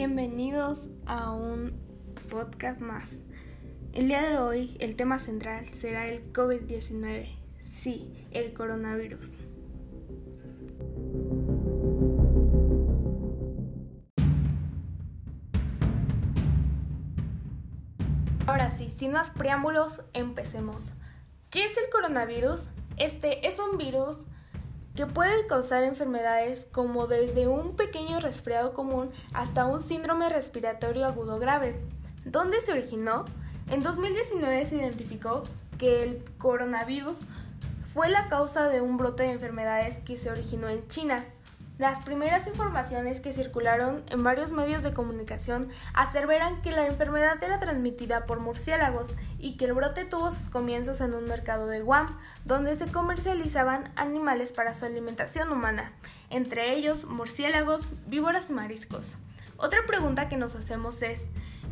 Bienvenidos a un podcast más. El día de hoy el tema central será el COVID-19, sí, el coronavirus. Ahora sí, sin más preámbulos, empecemos. ¿Qué es el coronavirus? Este es un virus que puede causar enfermedades como desde un pequeño resfriado común hasta un síndrome respiratorio agudo grave. ¿Dónde se originó? En 2019 se identificó que el coronavirus fue la causa de un brote de enfermedades que se originó en China. Las primeras informaciones que circularon en varios medios de comunicación aseveran que la enfermedad era transmitida por murciélagos y que el brote tuvo sus comienzos en un mercado de Guam, donde se comercializaban animales para su alimentación humana, entre ellos murciélagos, víboras y mariscos. Otra pregunta que nos hacemos es,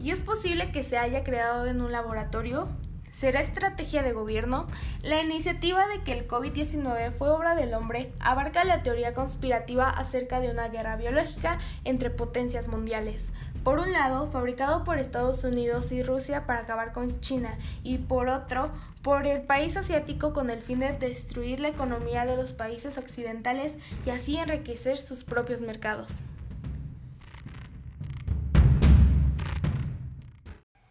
¿y es posible que se haya creado en un laboratorio? ¿Será estrategia de gobierno? La iniciativa de que el COVID-19 fue obra del hombre abarca la teoría conspirativa acerca de una guerra biológica entre potencias mundiales. Por un lado, fabricado por Estados Unidos y Rusia para acabar con China, y por otro, por el país asiático con el fin de destruir la economía de los países occidentales y así enriquecer sus propios mercados.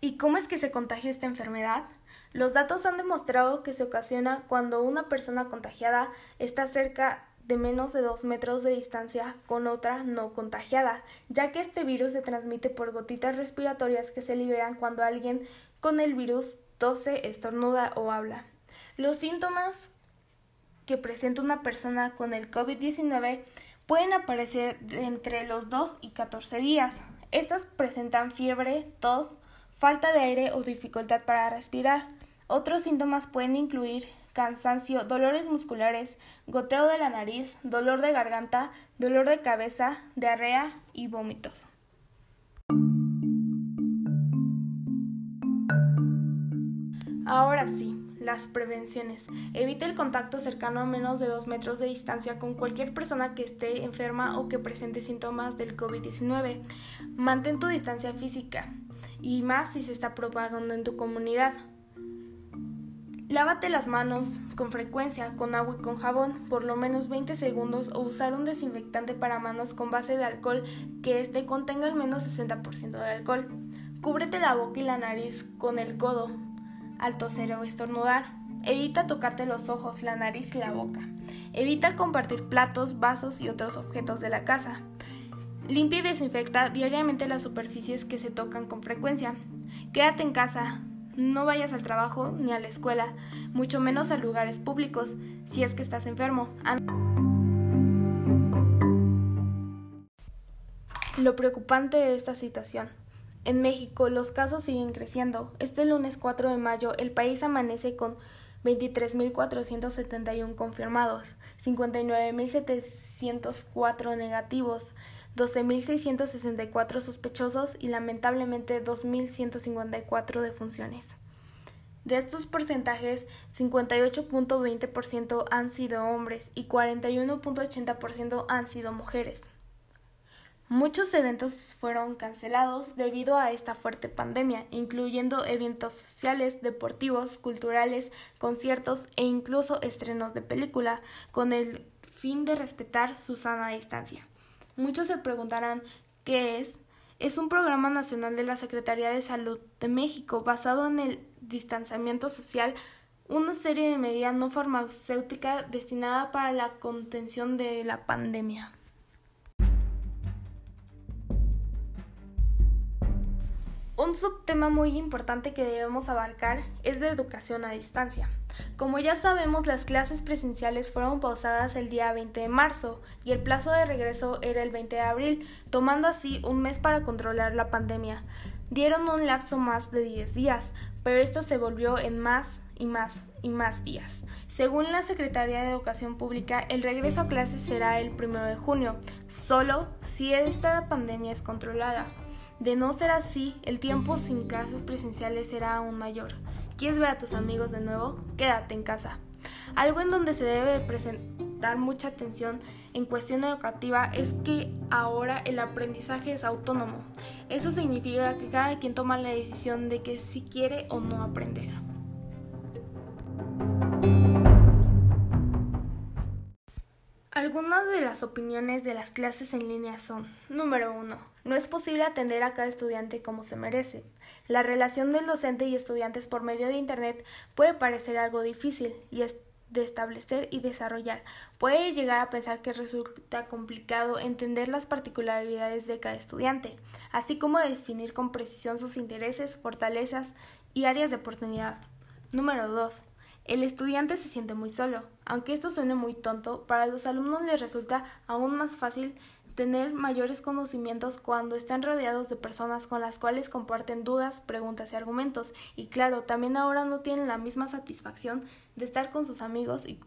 ¿Y cómo es que se contagia esta enfermedad? Los datos han demostrado que se ocasiona cuando una persona contagiada está cerca de menos de 2 metros de distancia con otra no contagiada, ya que este virus se transmite por gotitas respiratorias que se liberan cuando alguien con el virus tose, estornuda o habla. Los síntomas que presenta una persona con el COVID-19 pueden aparecer entre los 2 y 14 días. Estos presentan fiebre, tos, falta de aire o dificultad para respirar. Otros síntomas pueden incluir cansancio, dolores musculares, goteo de la nariz, dolor de garganta, dolor de cabeza, diarrea y vómitos. Ahora sí, las prevenciones. Evita el contacto cercano a menos de 2 metros de distancia con cualquier persona que esté enferma o que presente síntomas del COVID-19. Mantén tu distancia física y más si se está propagando en tu comunidad. Lávate las manos con frecuencia con agua y con jabón por lo menos 20 segundos o usar un desinfectante para manos con base de alcohol que éste contenga al menos 60% de alcohol. Cúbrete la boca y la nariz con el codo al toser o estornudar. Evita tocarte los ojos, la nariz y la boca. Evita compartir platos, vasos y otros objetos de la casa. Limpia y desinfecta diariamente las superficies que se tocan con frecuencia. Quédate en casa, no vayas al trabajo ni a la escuela, mucho menos a lugares públicos si es que estás enfermo. Lo preocupante de esta situación. En México los casos siguen creciendo. Este lunes 4 de mayo el país amanece con 23.471 confirmados, 59.704 negativos, 12.664 sospechosos y lamentablemente 2.154 defunciones. De estos porcentajes, 58.20% han sido hombres y 41.80% han sido mujeres. Muchos eventos fueron cancelados debido a esta fuerte pandemia, incluyendo eventos sociales, deportivos, culturales, conciertos e incluso estrenos de película, con el fin de respetar su sana distancia. Muchos se preguntarán qué es. Es un programa nacional de la Secretaría de Salud de México basado en el distanciamiento social, una serie de medidas no farmacéuticas destinada para la contención de la pandemia. Un subtema muy importante que debemos abarcar es la educación a distancia. Como ya sabemos, las clases presenciales fueron pausadas el día 20 de marzo y el plazo de regreso era el 20 de abril, tomando así un mes para controlar la pandemia. Dieron un lapso más de 10 días, pero esto se volvió en más y más y más días. Según la Secretaría de Educación Pública, el regreso a clases será el 1 de junio, solo si esta pandemia es controlada. De no ser así, el tiempo sin clases presenciales será aún mayor. ¿Quieres ver a tus amigos de nuevo? Quédate en casa. Algo en donde se debe presentar mucha atención en cuestión educativa es que ahora el aprendizaje es autónomo. Eso significa que cada quien toma la decisión de que si quiere o no aprender. Algunas de las opiniones de las clases en línea son, número uno, no es posible atender a cada estudiante como se merece. La relación del docente y estudiantes por medio de Internet puede parecer algo difícil y de establecer y desarrollar. Puede llegar a pensar que resulta complicado entender las particularidades de cada estudiante, así como definir con precisión sus intereses, fortalezas y áreas de oportunidad. Número 2. El estudiante se siente muy solo. Aunque esto suene muy tonto, para los alumnos les resulta aún más fácil tener mayores conocimientos cuando están rodeados de personas con las cuales comparten dudas, preguntas y argumentos. Y claro, también ahora no tienen la misma satisfacción de estar con sus amigos y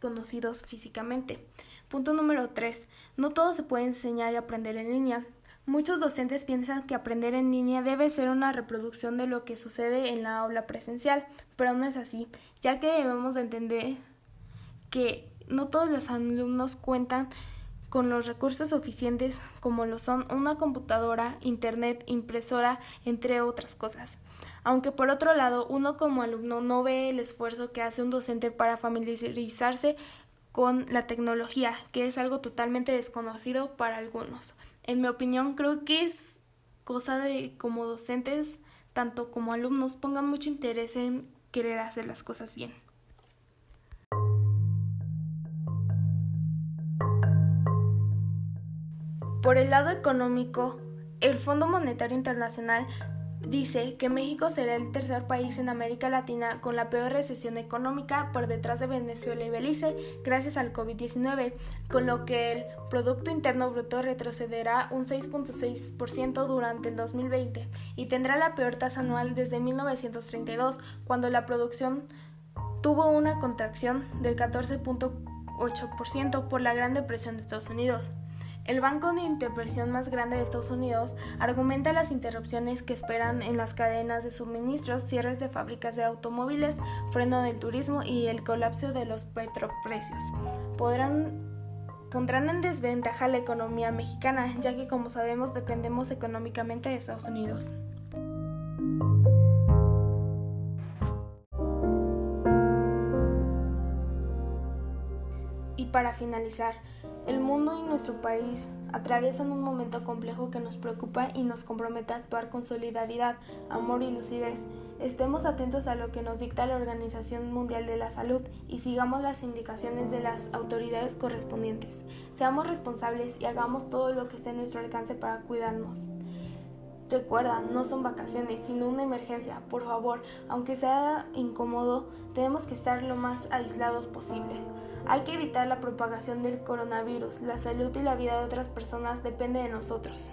conocidos físicamente. Punto número 3. No todo se puede enseñar y aprender en línea. Muchos docentes piensan que aprender en línea debe ser una reproducción de lo que sucede en la aula presencial, pero no es así, ya que debemos de entender que no todos los alumnos cuentan con los recursos suficientes como lo son una computadora, internet, impresora, entre otras cosas. Aunque por otro lado, uno como alumno no ve el esfuerzo que hace un docente para familiarizarse con la tecnología, que es algo totalmente desconocido para algunos en mi opinión, creo que es cosa de como docentes, tanto como alumnos, pongan mucho interés en querer hacer las cosas bien. Por el lado económico, el Fondo Monetario Internacional dice que México será el tercer país en América Latina con la peor recesión económica por detrás de Venezuela y Belice gracias al COVID-19, con lo que el Producto Interno Bruto retrocederá un 6.6% durante el 2020 y tendrá la peor tasa anual desde 1932, cuando la producción tuvo una contracción del 14.8% por la Gran Depresión de Estados Unidos. El banco de intervención más grande de Estados Unidos argumenta las interrupciones que esperan en las cadenas de suministros, cierres de fábricas de automóviles, freno del turismo y el colapso de los petroprecios. Podrán pondrán en desventaja la economía mexicana, ya que como sabemos dependemos económicamente de Estados Unidos. Y para finalizar, el mundo y nuestro país atraviesan un momento complejo que nos preocupa y nos compromete a actuar con solidaridad, amor y lucidez. Estemos atentos a lo que nos dicta la Organización Mundial de la Salud y sigamos las indicaciones de las autoridades correspondientes. Seamos responsables y hagamos todo lo que esté en nuestro alcance para cuidarnos. Recuerda, no son vacaciones, sino una emergencia. Por favor, aunque sea incómodo, tenemos que estar lo más aislados posibles. Hay que evitar la propagación del coronavirus. La salud y la vida de otras personas depende de nosotros.